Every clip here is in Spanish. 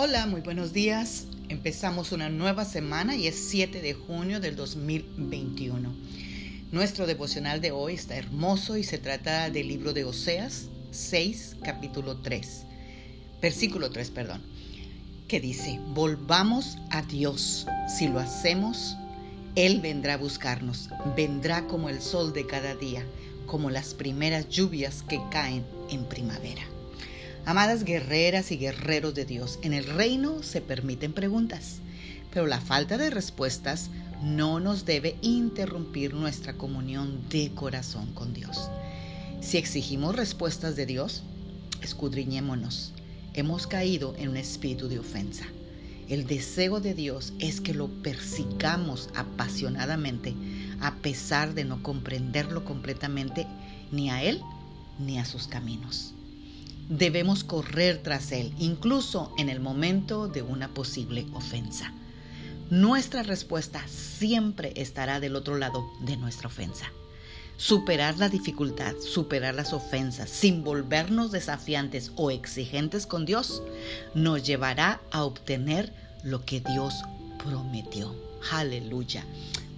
Hola, muy buenos días. Empezamos una nueva semana y es 7 de junio del 2021. Nuestro devocional de hoy está hermoso y se trata del libro de Oseas 6, capítulo 3. Versículo 3, perdón. Que dice, volvamos a Dios. Si lo hacemos, Él vendrá a buscarnos. Vendrá como el sol de cada día, como las primeras lluvias que caen en primavera. Amadas guerreras y guerreros de Dios, en el reino se permiten preguntas, pero la falta de respuestas no nos debe interrumpir nuestra comunión de corazón con Dios. Si exigimos respuestas de Dios, escudriñémonos. Hemos caído en un espíritu de ofensa. El deseo de Dios es que lo persigamos apasionadamente, a pesar de no comprenderlo completamente ni a Él ni a sus caminos debemos correr tras Él, incluso en el momento de una posible ofensa. Nuestra respuesta siempre estará del otro lado de nuestra ofensa. Superar la dificultad, superar las ofensas, sin volvernos desafiantes o exigentes con Dios, nos llevará a obtener lo que Dios prometió. Aleluya.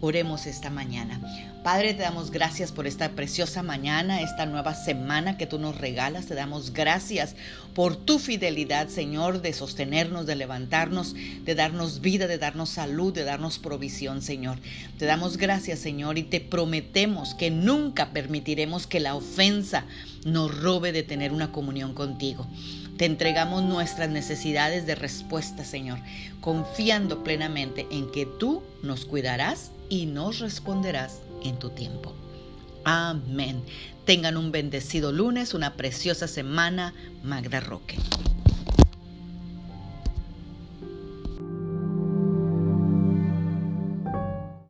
Oremos esta mañana. Padre, te damos gracias por esta preciosa mañana, esta nueva semana que tú nos regalas. Te damos gracias por tu fidelidad, Señor, de sostenernos, de levantarnos, de darnos vida, de darnos salud, de darnos provisión, Señor. Te damos gracias, Señor, y te prometemos que nunca permitiremos que la ofensa nos robe de tener una comunión contigo. Te entregamos nuestras necesidades de respuesta, Señor, confiando plenamente en que tú nos cuidarás y nos responderás en tu tiempo. Amén. Tengan un bendecido lunes, una preciosa semana. Magda Roque.